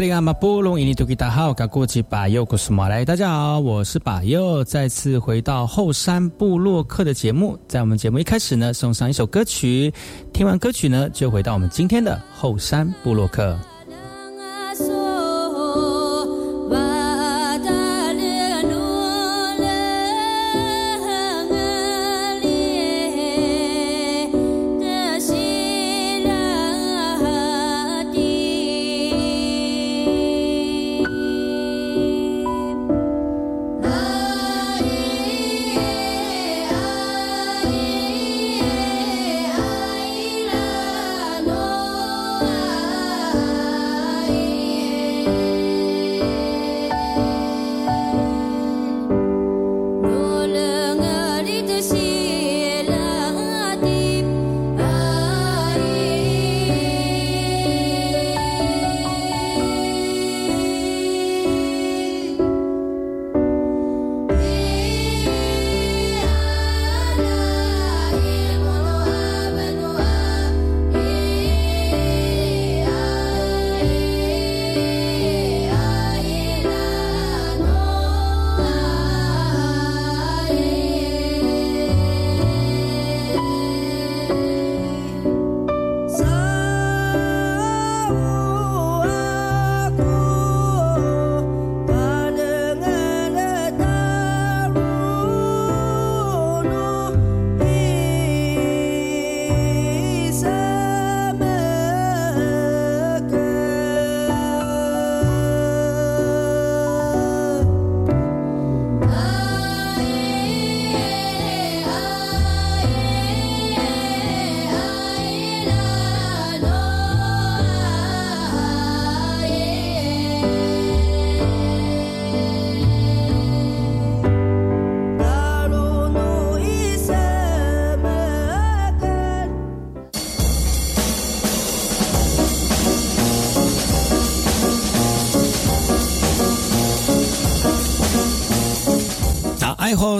萨利亚马布隆伊尼图吉达好，噶过去巴佑古斯马来，大家好，我是巴佑，再次回到后山部落客的节目。在我们节目一开始呢，送上一首歌曲，听完歌曲呢，就回到我们今天的后山部落客。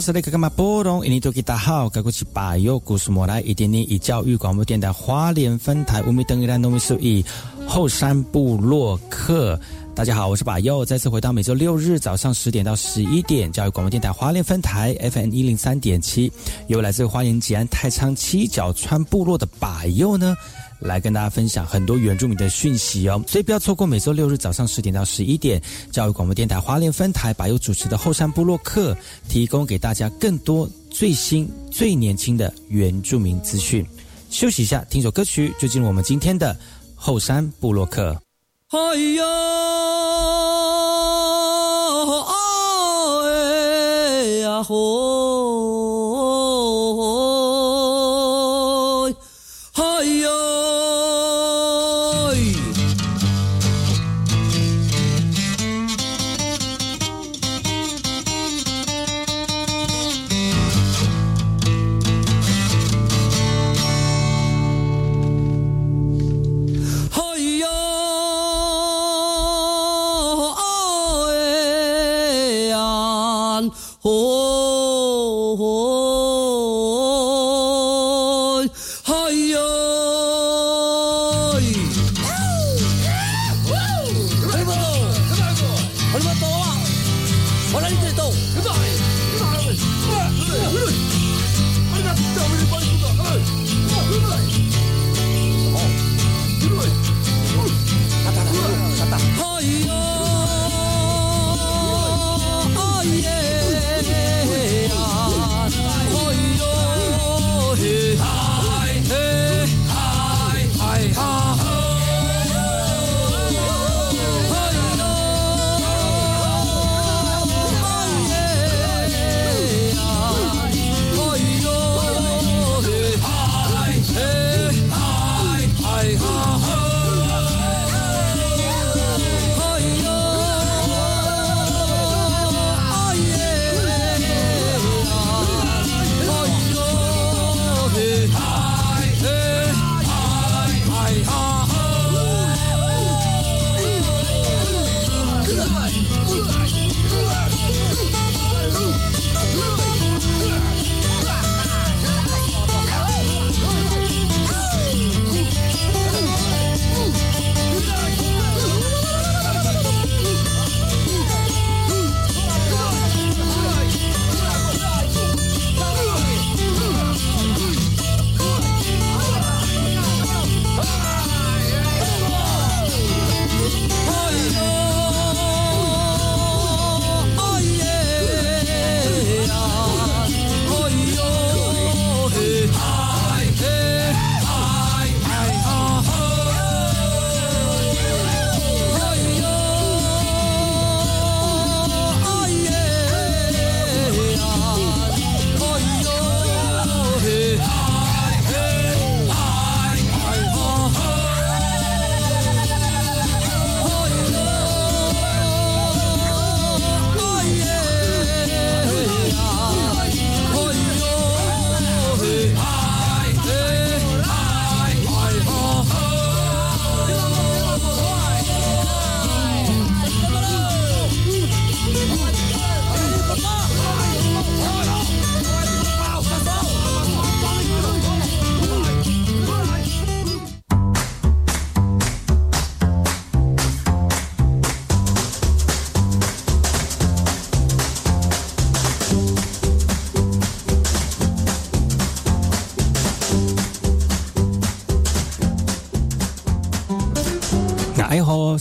是那个嘛？波隆，印尼多吉大好，该过去把右故事莫来一点点以教育广播电台花莲分台五米等于兰农米数以后山部落客。大家好，我是把右，再次回到每周六日早上十点到十一点教育广播电台花莲分台 FM 一零三点七，由来自花莲吉安太仓七角川部落的把右呢。来跟大家分享很多原住民的讯息哦，所以不要错过每周六日早上十点到十一点，教育广播电台华联分台把有主持的后山部落客，提供给大家更多最新最年轻的原住民资讯。休息一下，听首歌曲，就进入我们今天的后山部落客。哎呀，哎呀，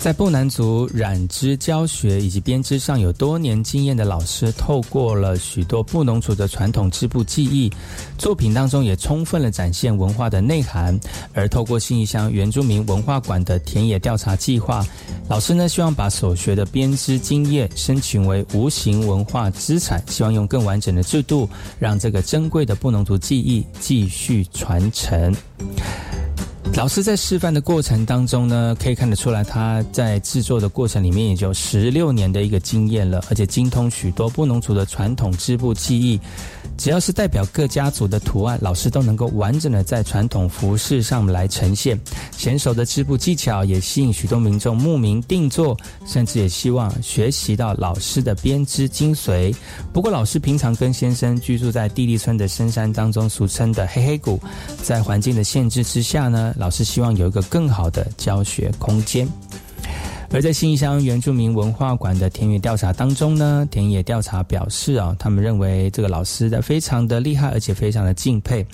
在布南族染织教学以及编织上有多年经验的老师，透过了许多布农族的传统织布技艺作品当中，也充分的展现文化的内涵。而透过新义乡原住民文化馆的田野调查计划，老师呢希望把所学的编织经验申请为无形文化资产，希望用更完整的制度，让这个珍贵的布农族技艺继续传承。老师在示范的过程当中呢，可以看得出来，他在制作的过程里面也就十六年的一个经验了，而且精通许多布农族的传统织布技艺。只要是代表各家族的图案，老师都能够完整的在传统服饰上来呈现。娴熟的织布技巧也吸引许多民众慕名定做，甚至也希望学习到老师的编织精髓。不过，老师平常跟先生居住在地利村的深山当中，俗称的黑黑谷，在环境的限制之下呢，老师希望有一个更好的教学空间。而在新乡原住民文化馆的田野调查当中呢，田野调查表示啊，他们认为这个老师的非常的厉害，而且非常的敬佩。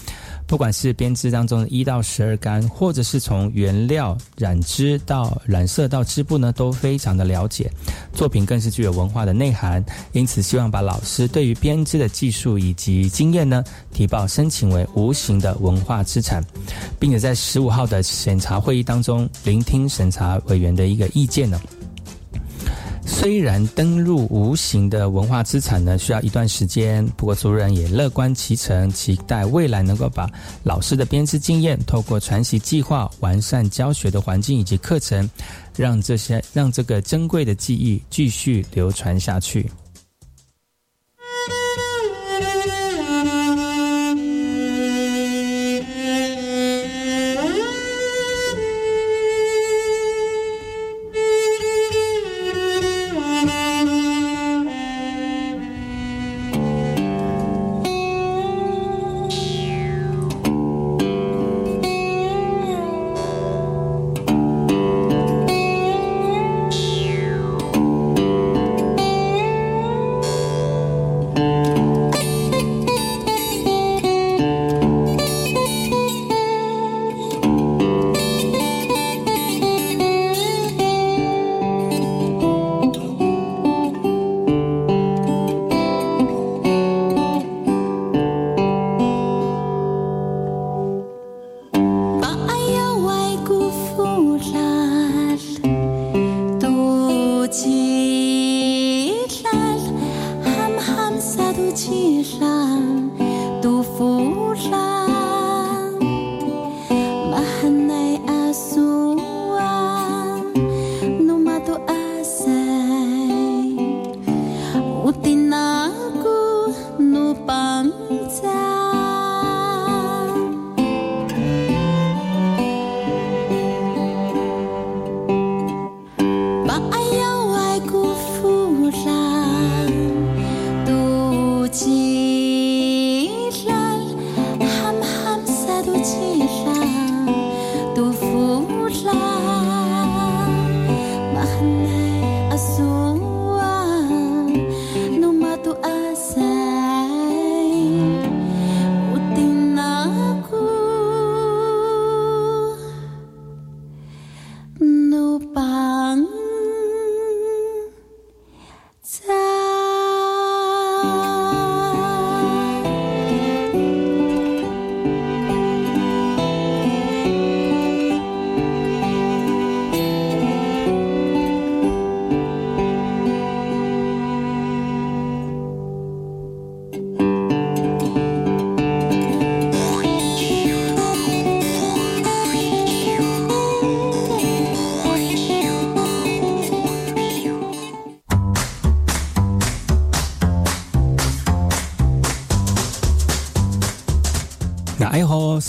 不管是编织当中的一到十二杆，或者是从原料染织到染色到织布呢，都非常的了解。作品更是具有文化的内涵，因此希望把老师对于编织的技术以及经验呢，提报申请为无形的文化资产，并且在十五号的审查会议当中，聆听审查委员的一个意见呢。虽然登入无形的文化资产呢需要一段时间，不过族人也乐观其成，期待未来能够把老师的编织经验，透过传习计划、完善教学的环境以及课程，让这些让这个珍贵的记忆继续流传下去。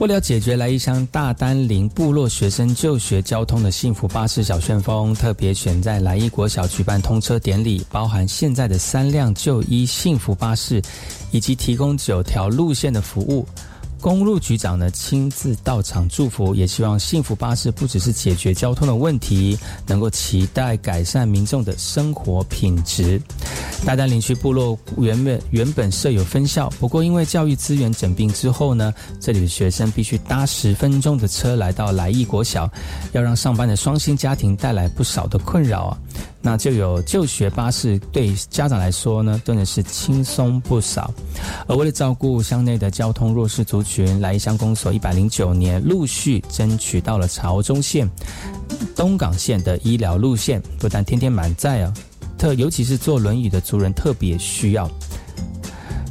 为了解决来义乡大丹林部落学生就学交通的幸福巴士小旋风，特别选在来义国小举办通车典礼，包含现在的三辆就医幸福巴士，以及提供九条路线的服务。公路局长呢亲自到场祝福，也希望幸福巴士不只是解决交通的问题，能够期待改善民众的生活品质。大丹林区部落原本原本设有分校，不过因为教育资源整并之后呢，这里的学生必须搭十分钟的车来到来义国小，要让上班的双薪家庭带来不少的困扰啊。那就有就学巴士，对家长来说呢，真的是轻松不少。而为了照顾乡内的交通弱势族群，来乡公所一百零九年陆续争取到了潮中线、东港线的医疗路线，不但天天满载啊，特尤其是坐轮椅的族人特别需要。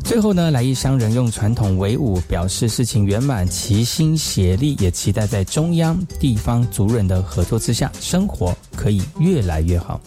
最后呢，来一乡人用传统为武，表示事情圆满，齐心协力，也期待在中央、地方族人的合作之下，生活可以越来越好。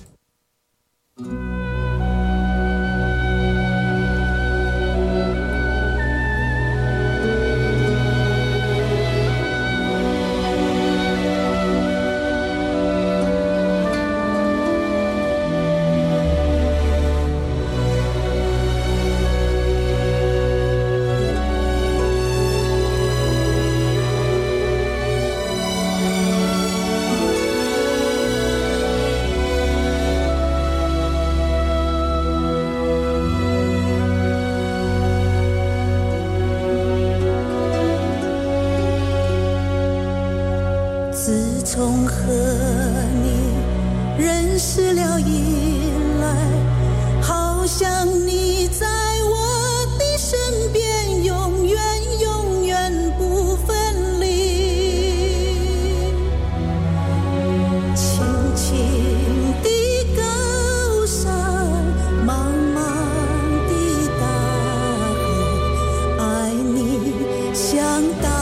cantar.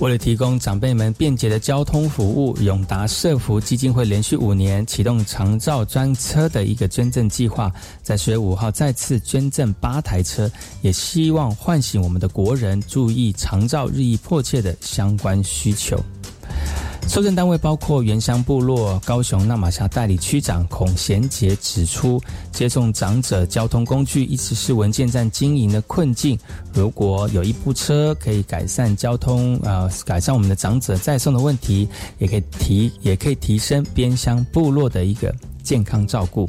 为了提供长辈们便捷的交通服务，永达社福基金会连续五年启动长照专车的一个捐赠计划，在十月五号再次捐赠八台车，也希望唤醒我们的国人注意长照日益迫切的相关需求。受赠单位包括原乡部落高雄纳马夏代理区长孔贤杰指出，接送长者交通工具一直是文件站经营的困境。如果有一部车可以改善交通，呃，改善我们的长者再送的问题，也可以提，也可以提升边乡部落的一个健康照顾。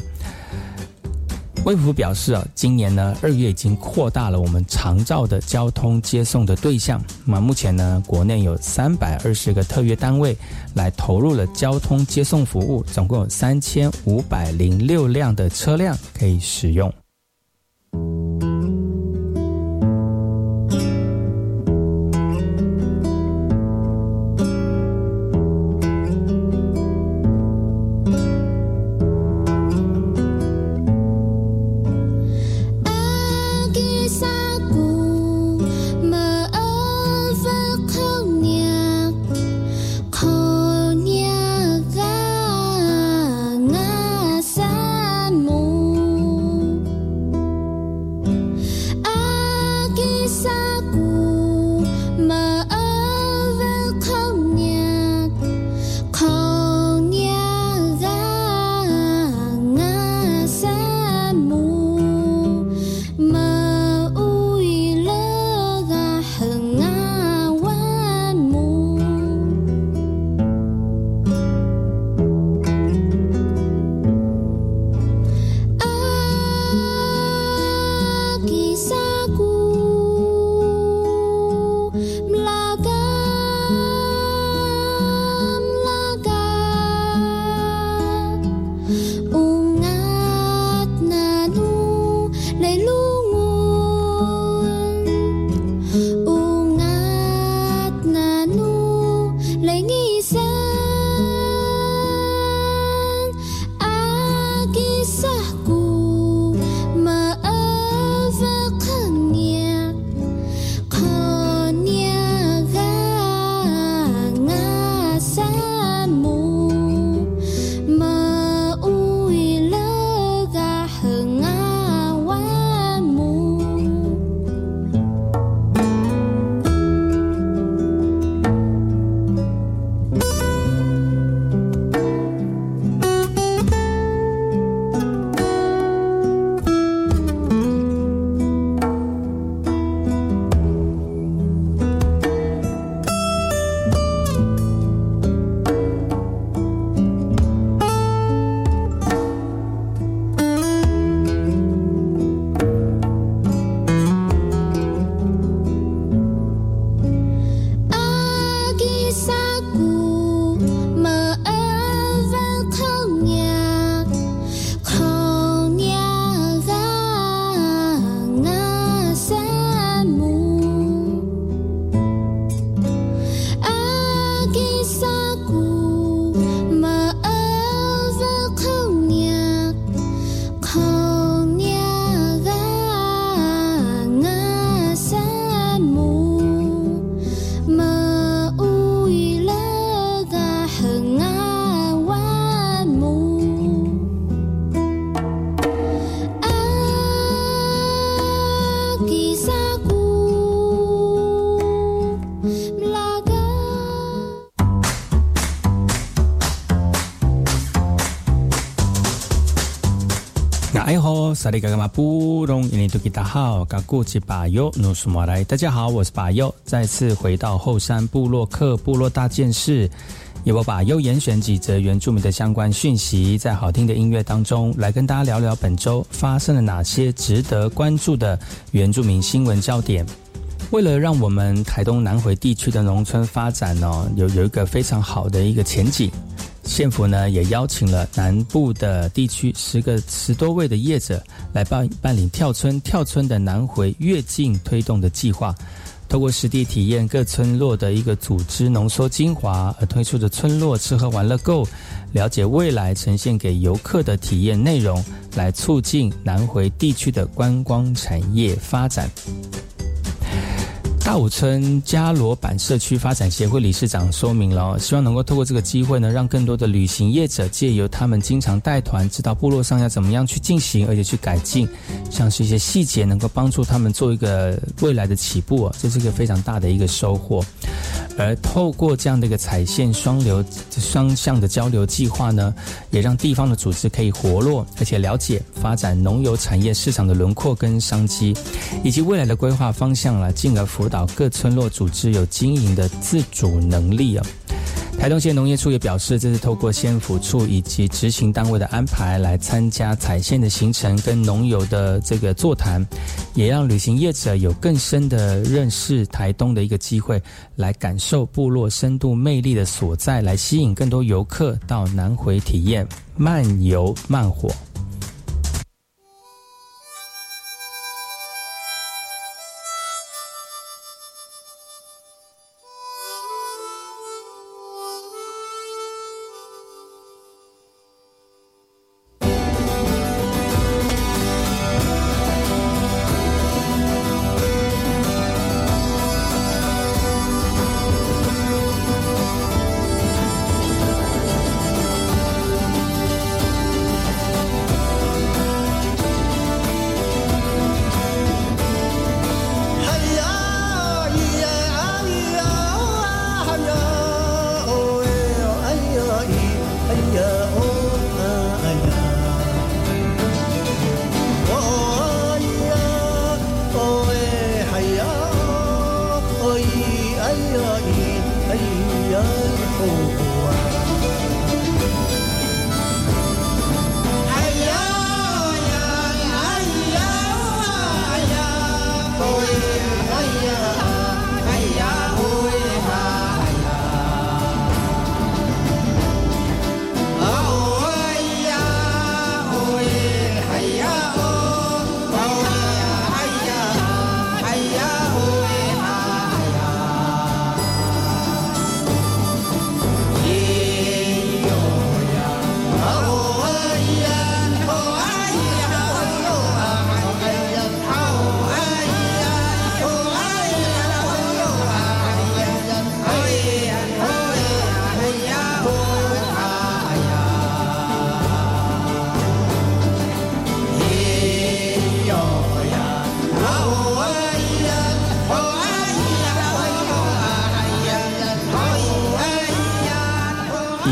卫福表示啊，今年呢二月已经扩大了我们长照的交通接送的对象。那目前呢，国内有三百二十个特约单位来投入了交通接送服务，总共有三千五百零六辆的车辆可以使用。萨利嘎嘎马布隆伊尼图吉达好，嘎古吉巴尤努苏马来。大家好，我是巴尤，再次回到后山部落克部落大件事。由我把优严选几则原住民的相关讯息，在好听的音乐当中，来跟大家聊聊本周发生了哪些值得关注的原住民新闻焦点。为了让我们台东南回地区的农村发展呢，有有一个非常好的一个前景。县府呢也邀请了南部的地区十个十多位的业者来办办理跳村跳村的南回跃进推动的计划，透过实地体验各村落的一个组织浓缩精华而推出的村落吃喝玩乐购，了解未来呈现给游客的体验内容，来促进南回地区的观光产业发展。大武村加罗板社区发展协会理事长说明了，希望能够透过这个机会呢，让更多的旅行业者借由他们经常带团，知道部落上要怎么样去进行，而且去改进，像是一些细节，能够帮助他们做一个未来的起步啊，这是一个非常大的一个收获。而透过这样的一个彩线双流双向的交流计划呢，也让地方的组织可以活络，而且了解发展农游产业市场的轮廓跟商机，以及未来的规划方向了，进而辅导各村落组织有经营的自主能力啊。台东县农业处也表示，这是透过县府处以及执行单位的安排来参加彩线的行程跟农游的这个座谈，也让旅行业者有更深的认识台东的一个机会，来感受部落深度魅力的所在，来吸引更多游客到南回体验慢游慢火。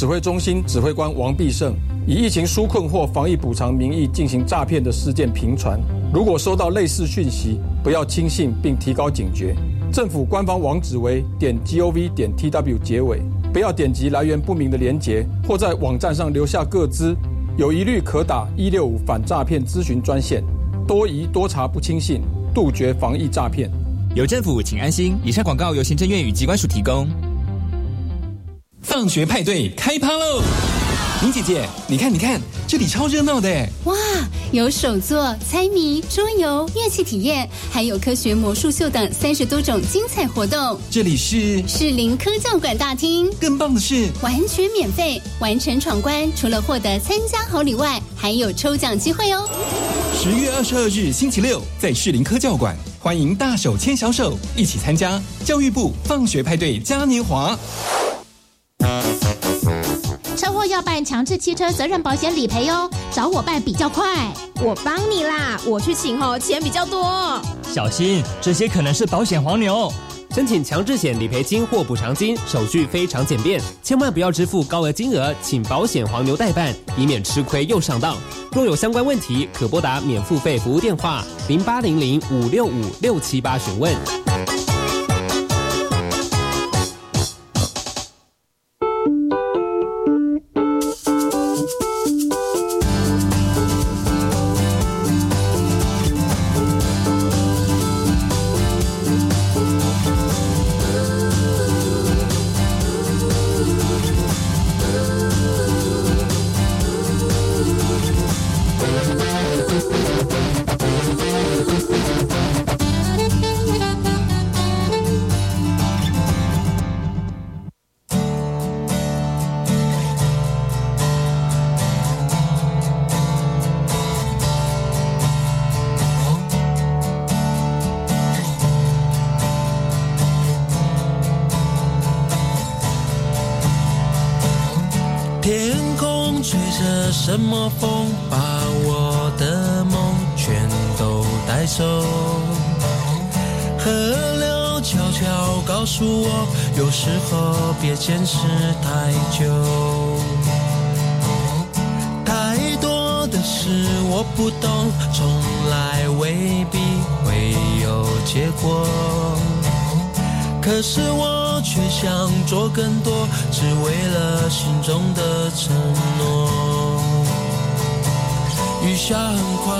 指挥中心指挥官王必胜以疫情纾困或防疫补偿名义进行诈骗的事件频传。如果收到类似讯息，不要轻信并提高警觉。政府官方网址为点 gov 点 tw 结尾，不要点击来源不明的连结或在网站上留下个资。有疑虑可打一六五反诈骗咨询专线。多疑多查不轻信，杜绝防疫诈骗。有政府，请安心。以上广告由行政院与机关署提供。放学派对开趴喽！林姐姐，你看，你看，这里超热闹的！哇，有手作、猜谜、桌游、乐器体验，还有科学魔术秀等三十多种精彩活动。这里是士林科教馆大厅，更棒的是完全免费。完成闯关，除了获得参加好礼外，还有抽奖机会哦。十月二十二日星期六，在士林科教馆，欢迎大手牵小手，一起参加教育部放学派对嘉年华。办强制汽车责任保险理赔哦，找我办比较快。我帮你啦，我去请哦，钱比较多。小心，这些可能是保险黄牛。申请强制险理赔金或补偿金，手续非常简便，千万不要支付高额金额，请保险黄牛代办，以免吃亏又上当。若有相关问题，可拨打免付费服务电话零八零零五六五六七八询问。什么风，把我的梦全都带走。河流悄悄告诉我，有时候别坚持太久。太多的事我不懂，从来未必会有结果。可是我却想做更多，只为了心中的承诺。雨下很快，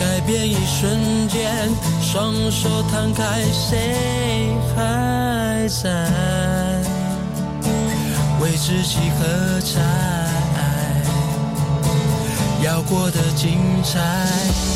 改变一瞬间，双手摊开，谁还在为自己喝彩？要过得精彩。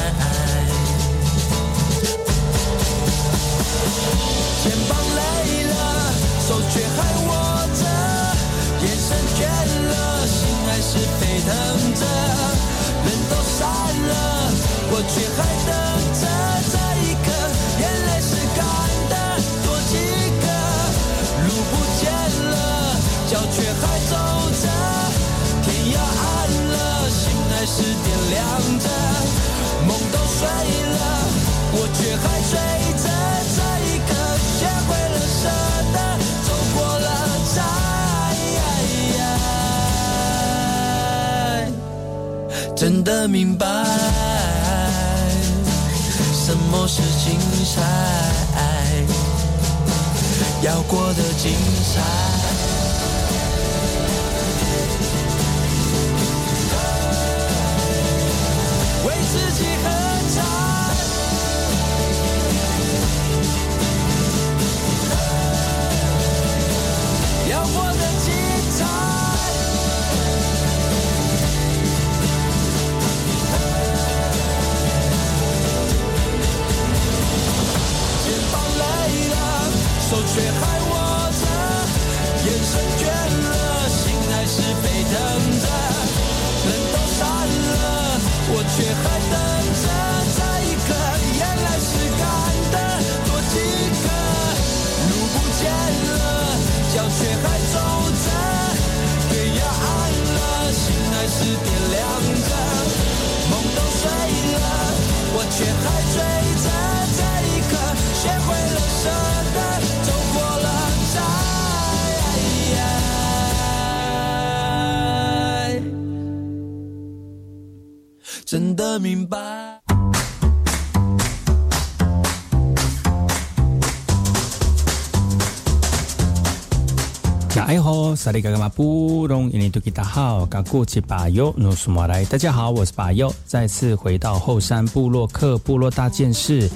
肩膀累了，手却还握着，眼神倦了，心还是沸腾着。人都散了，我却还等着这一刻，眼泪是干的，多几个。路不见了，脚却还走着，天要暗了，心还是点亮着。梦都碎了，我却还追着真的明白什么是精彩，要过得精彩。是萨利嘎嘎马布隆，伊尼多吉达好，嘎古吉巴尤努苏马来，大家好，我是巴尤，再次回到后山部落客部落大件事，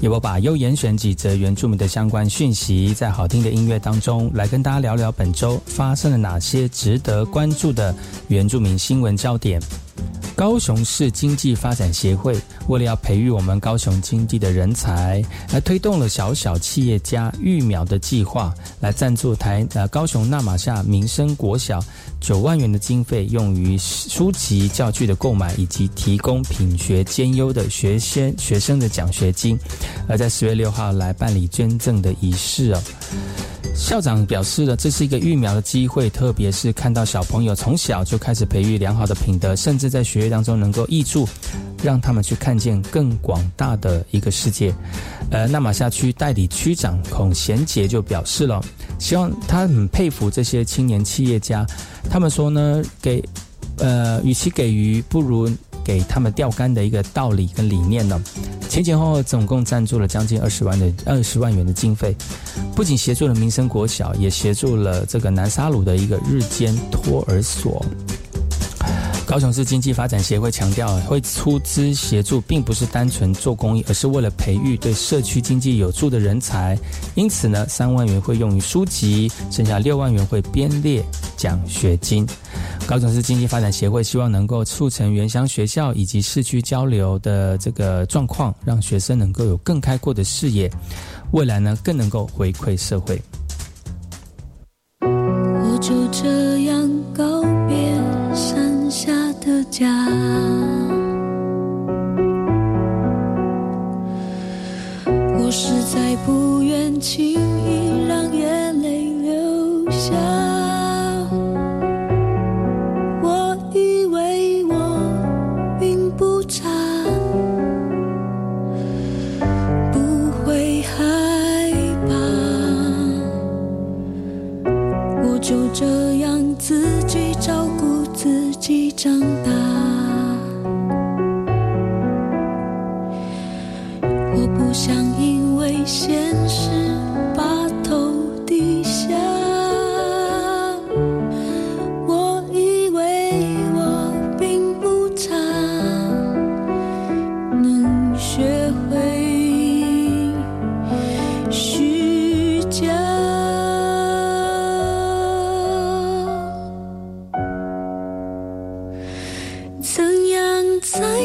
由我把优严选几则原住民的相关讯息，在好听的音乐当中来跟大家聊聊本周发生了哪些值得关注的原住民新闻焦点。高雄市经济发展协会为了要培育我们高雄经济的人才，来推动了小小企业家育苗的计划，来赞助台呃高雄纳马夏民生国小九万元的经费，用于书籍教具的购买，以及提供品学兼优的学生学生的奖学金。而在十月六号来办理捐赠的仪式哦。校长表示了，这是一个育苗的机会，特别是看到小朋友从小就开始培育良好的品德，甚至在学业当中能够益助，让他们去看见更广大的一个世界。呃，纳马夏区代理区长孔贤杰就表示了，希望他很佩服这些青年企业家，他们说呢，给呃，与其给予，不如。给他们钓竿的一个道理跟理念呢，前前后后总共赞助了将近二十万的二十万元的经费，不仅协助了民生国小，也协助了这个南沙鲁的一个日间托儿所。高雄市经济发展协会强调，会出资协助，并不是单纯做公益，而是为了培育对社区经济有助的人才。因此呢，三万元会用于书籍，剩下六万元会编列奖学金。高雄市经济发展协会希望能够促成原乡学校以及市区交流的这个状况，让学生能够有更开阔的视野，未来呢更能够回馈社会。我就这样告别山下的家，我实在不愿轻易让眼泪流下。伤在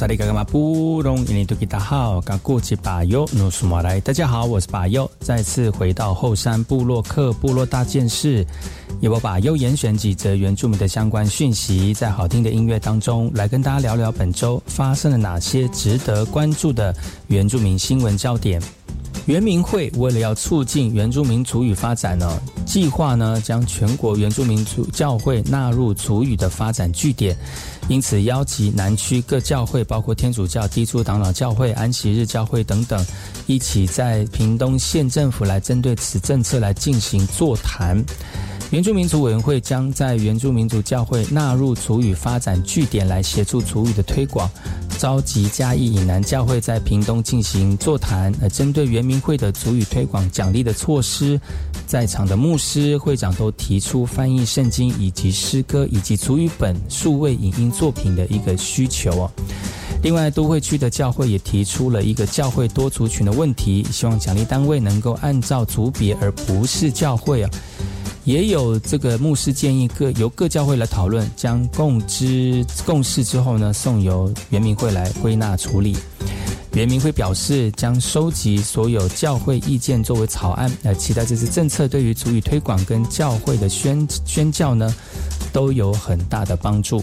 萨利嘎嘎马布隆，印尼多吉达好，嘎过吉巴尤努苏马来。大家好，我是巴尤，再次回到后山部落克部落大件事，由我巴尤严选几则原住民的相关讯息，在好听的音乐当中来跟大家聊聊本周发生了哪些值得关注的原住民新闻焦点。原民会为了要促进原住民族语发展呢，计划呢将全国原住民族教会纳入族语的发展据点，因此邀集南区各教会，包括天主教、地主长老教会、安息日教会等等，一起在屏东县政府来针对此政策来进行座谈。原住民族委员会将在原住民族教会纳入族语发展据点，来协助族语的推广。召集嘉义以南教会在屏东进行座谈，呃，针对原民会的族语推广奖励的措施，在场的牧师会长都提出翻译圣经以及诗歌以及族语本数位影音作品的一个需求哦。另外，都会区的教会也提出了一个教会多族群的问题，希望奖励单位能够按照族别而不是教会啊。也有这个牧师建议各由各教会来讨论，将共知共识之后呢，送由原民会来归纳处理。原民会表示，将收集所有教会意见作为草案，呃，期待这次政策对于足语推广跟教会的宣宣教呢，都有很大的帮助。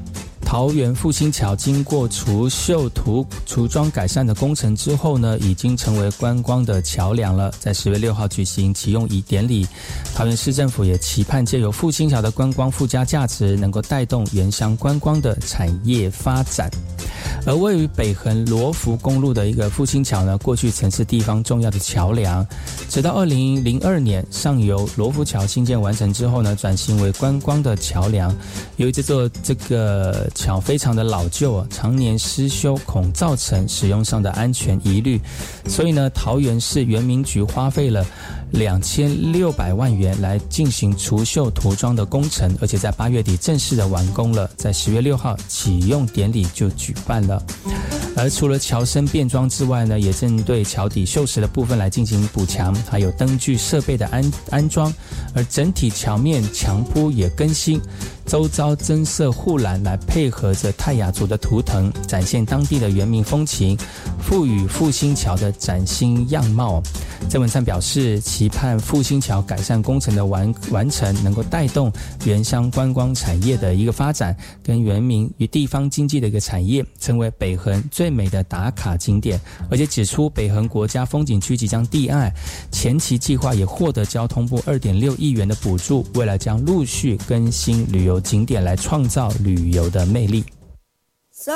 桃园复兴桥经过除锈涂涂装改善的工程之后呢，已经成为观光的桥梁了。在十月六号举行启用仪典礼，桃园市政府也期盼借由复兴桥的观光附加价值，能够带动原乡观光的产业发展。而位于北横罗浮公路的一个复兴桥呢，过去曾是地方重要的桥梁，直到二零零二年上游罗浮桥新建完成之后呢，转型为观光的桥梁。由于这座这个桥非常的老旧，常年失修，恐造成使用上的安全疑虑，所以呢，桃园市园民局花费了两千六百万元来进行除锈涂装的工程，而且在八月底正式的完工了，在十月六号启用典礼就举办了。而除了桥身变装之外呢，也针对桥底锈蚀的部分来进行补强，还有灯具设备的安安装，而整体桥面墙铺也更新。周遭增设护栏来配合着泰雅族的图腾，展现当地的原民风情，赋予复兴桥的崭新样貌。郑文灿表示，期盼复兴桥改善工程的完完成，能够带动原乡观光产业的一个发展，跟原民与地方经济的一个产业，成为北横最美的打卡景点。而且指出，北横国家风景区即将立案，前期计划也获得交通部二点六亿元的补助，未来将陆续更新旅游。景点来创造旅游的魅力。三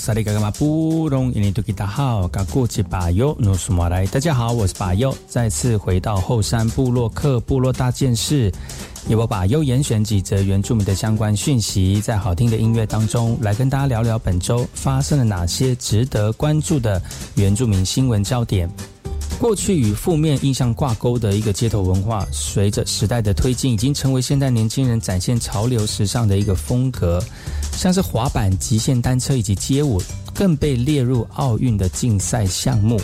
萨利嘎嘎马布隆，印尼多吉达好，嘎古吉巴尤努苏马来，大家好，我是巴尤，再次回到后山部落克部落大件事，由我巴尤严选几则原住民的相关讯息，在好听的音乐当中，来跟大家聊聊本周发生了哪些值得关注的原住民新闻焦点。过去与负面印象挂钩的一个街头文化，随着时代的推进，已经成为现代年轻人展现潮流时尚的一个风格。像是滑板、极限单车以及街舞，更被列入奥运的竞赛项目。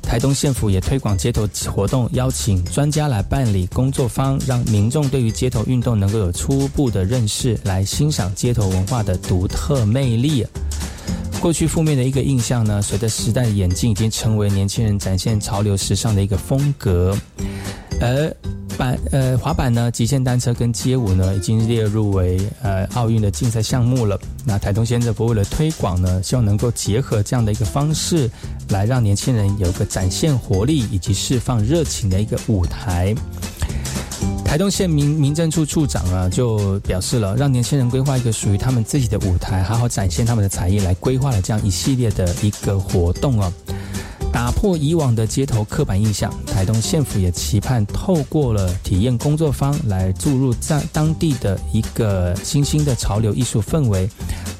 台东县府也推广街头活动，邀请专家来办理工作坊，让民众对于街头运动能够有初步的认识，来欣赏街头文化的独特魅力。过去负面的一个印象呢，随着时代的演进，已经成为年轻人展现潮流时尚的一个风格。而板呃滑板呢，极限单车跟街舞呢，已经列入为呃奥运的竞赛项目了。那台东县政府为了推广呢，希望能够结合这样的一个方式，来让年轻人有个展现活力以及释放热情的一个舞台。台东县民民政处处长啊，就表示了，让年轻人规划一个属于他们自己的舞台，好好展现他们的才艺，来规划了这样一系列的一个活动啊，打破以往的街头刻板印象。台东县府也期盼透过了体验工作坊，来注入在当地的一个新兴的潮流艺术氛围，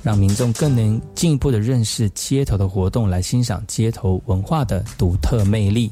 让民众更能进一步的认识街头的活动，来欣赏街头文化的独特魅力。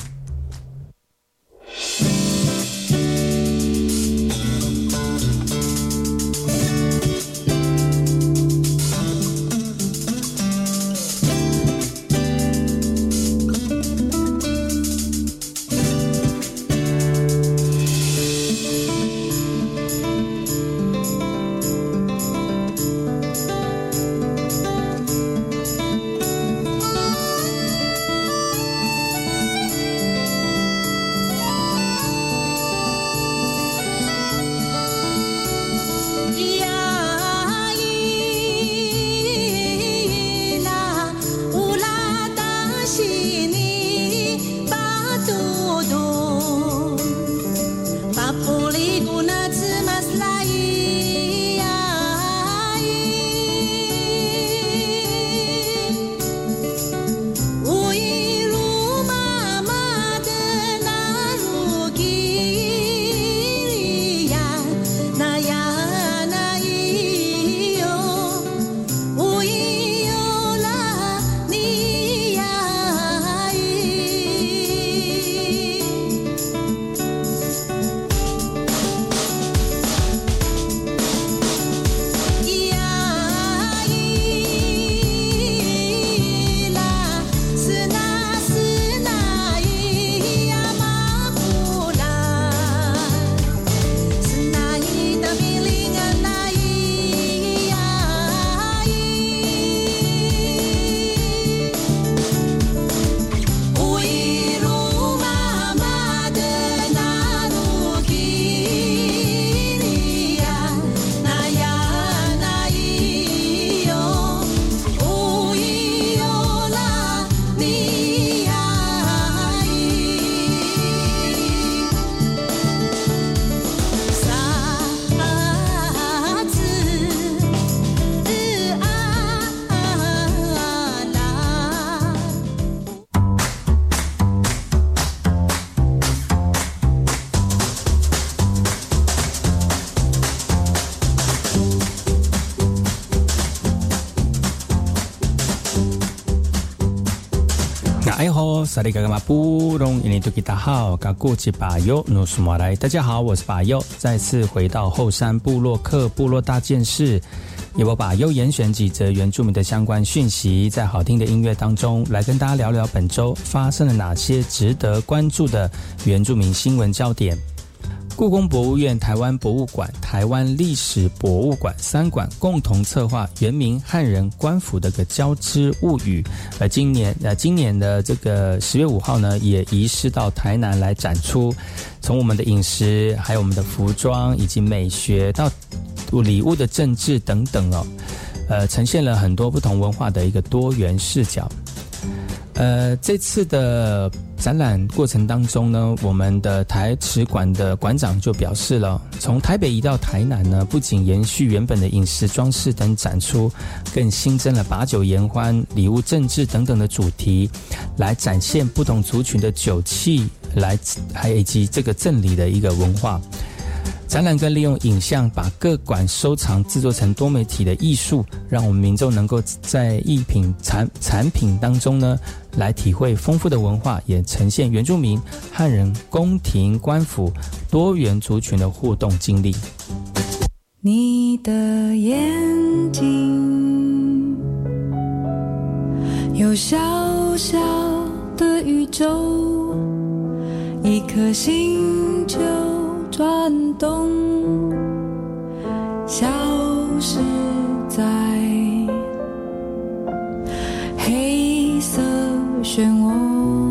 哎吼，萨利嘎嘎马布隆，伊尼图吉达好，嘎古吉巴尤努苏马来，大家好，我是巴尤，再次回到后山部落客部落大件事，由我把优严选几则原住民的相关讯息，在好听的音乐当中，来跟大家聊聊本周发生了哪些值得关注的原住民新闻焦点。故宫博物院、台湾博物馆、台湾历史博物馆三馆共同策划原名汉人官府的个交织物语，而今年呃今年的这个十月五号呢，也移师到台南来展出。从我们的饮食，还有我们的服装以及美学，到礼物的政治等等哦，呃，呈现了很多不同文化的一个多元视角。呃，这次的展览过程当中呢，我们的台史馆的馆长就表示了，从台北移到台南呢，不仅延续原本的饮食装饰等展出，更新增了把酒言欢、礼物政治等等的主题，来展现不同族群的酒器，来还以及这个赠礼的一个文化。展览更利用影像，把各馆收藏制作成多媒体的艺术，让我们民众能够在艺品产产品当中呢，来体会丰富的文化，也呈现原住民、汉人、宫廷、官府多元族群的互动经历。你的眼睛有小小的宇宙，一颗星球。转动，消失在黑色漩涡。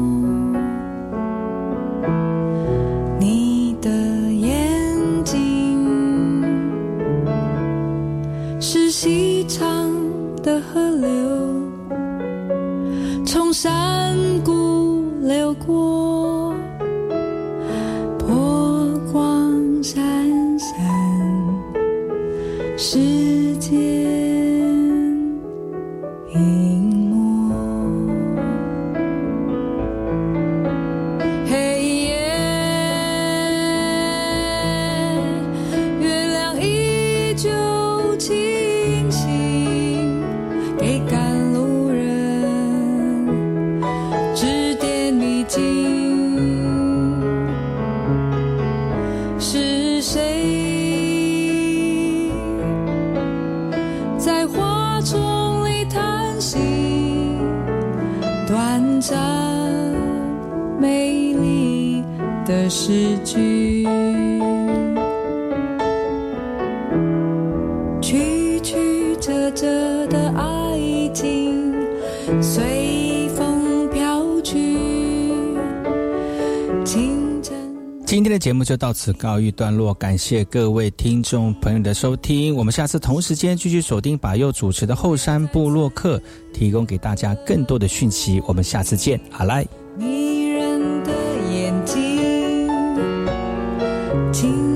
节目就到此告一段落，感谢各位听众朋友的收听。我们下次同时间继续锁定把佑主持的后山部落客，提供给大家更多的讯息。我们下次见，阿来。迷人的眼睛，